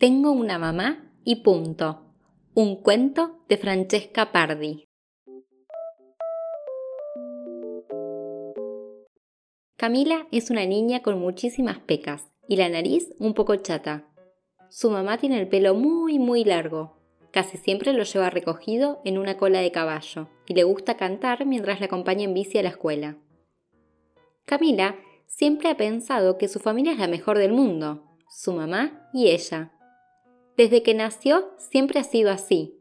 Tengo una mamá y punto. Un cuento de Francesca Pardi. Camila es una niña con muchísimas pecas y la nariz un poco chata. Su mamá tiene el pelo muy muy largo. Casi siempre lo lleva recogido en una cola de caballo y le gusta cantar mientras la acompaña en bici a la escuela. Camila siempre ha pensado que su familia es la mejor del mundo, su mamá y ella. Desde que nació siempre ha sido así.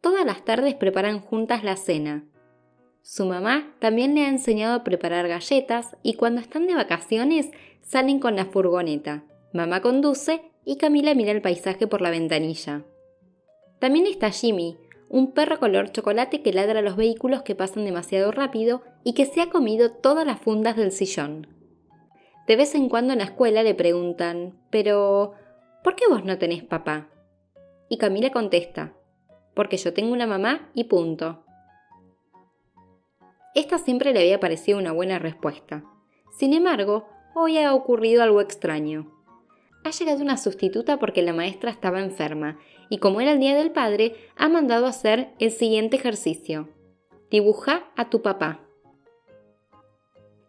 Todas las tardes preparan juntas la cena, su mamá también le ha enseñado a preparar galletas y cuando están de vacaciones salen con la furgoneta. Mamá conduce y Camila mira el paisaje por la ventanilla. También está Jimmy, un perro color chocolate que ladra a los vehículos que pasan demasiado rápido y que se ha comido todas las fundas del sillón. De vez en cuando en la escuela le preguntan, pero ¿por qué vos no tenés papá? Y Camila contesta, porque yo tengo una mamá y punto. Esta siempre le había parecido una buena respuesta. Sin embargo, hoy ha ocurrido algo extraño. Ha llegado una sustituta porque la maestra estaba enferma y como era el Día del Padre, ha mandado hacer el siguiente ejercicio. Dibuja a tu papá.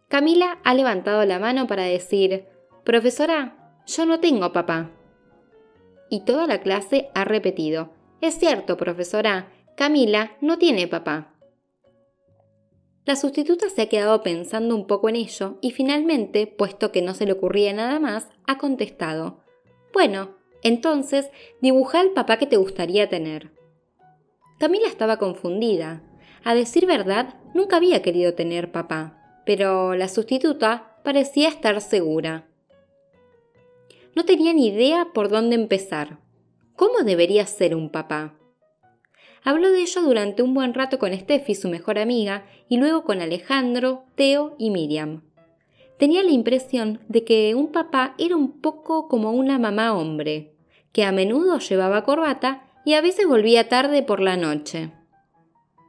Camila ha levantado la mano para decir, Profesora, yo no tengo papá. Y toda la clase ha repetido, Es cierto, profesora, Camila no tiene papá. La sustituta se ha quedado pensando un poco en ello y finalmente, puesto que no se le ocurría nada más, ha contestado, Bueno, entonces dibuja el papá que te gustaría tener. Camila estaba confundida. A decir verdad, nunca había querido tener papá, pero la sustituta parecía estar segura. No tenía ni idea por dónde empezar. ¿Cómo debería ser un papá? Habló de ello durante un buen rato con Steffi, su mejor amiga, y luego con Alejandro, Teo y Miriam. Tenía la impresión de que un papá era un poco como una mamá hombre, que a menudo llevaba corbata y a veces volvía tarde por la noche.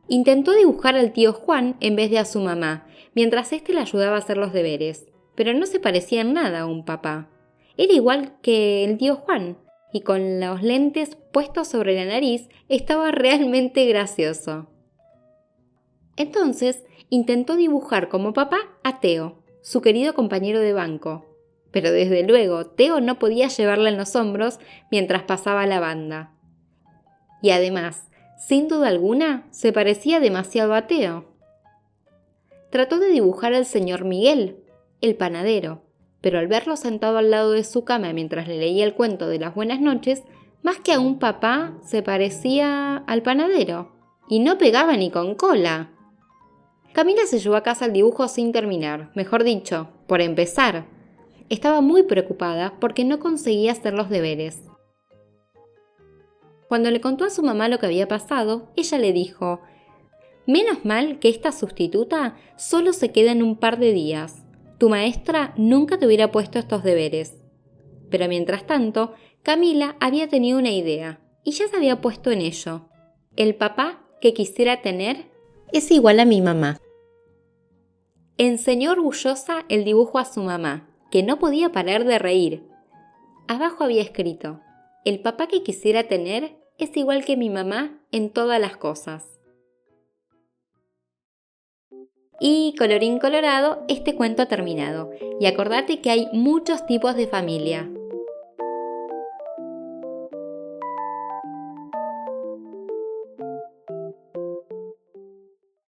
Intentó dibujar al tío Juan en vez de a su mamá, mientras éste le ayudaba a hacer los deberes, pero no se parecía en nada a un papá. Era igual que el tío Juan, y con los lentes puestos sobre la nariz estaba realmente gracioso. Entonces intentó dibujar como papá a Teo, su querido compañero de banco. Pero desde luego Teo no podía llevarla en los hombros mientras pasaba la banda. Y además, sin duda alguna, se parecía demasiado a Teo. Trató de dibujar al señor Miguel, el panadero, pero al verlo sentado al lado de su cama mientras le leía el cuento de las buenas noches, más que a un papá se parecía al panadero, y no pegaba ni con cola. Camila se llevó a casa el dibujo sin terminar, mejor dicho, por empezar. Estaba muy preocupada porque no conseguía hacer los deberes. Cuando le contó a su mamá lo que había pasado, ella le dijo, Menos mal que esta sustituta solo se queda en un par de días tu maestra nunca te hubiera puesto estos deberes. Pero mientras tanto, Camila había tenido una idea y ya se había puesto en ello. El papá que quisiera tener es igual a mi mamá. Enseñó orgullosa el dibujo a su mamá, que no podía parar de reír. Abajo había escrito, el papá que quisiera tener es igual que mi mamá en todas las cosas. Y colorín colorado, este cuento ha terminado. Y acordate que hay muchos tipos de familia.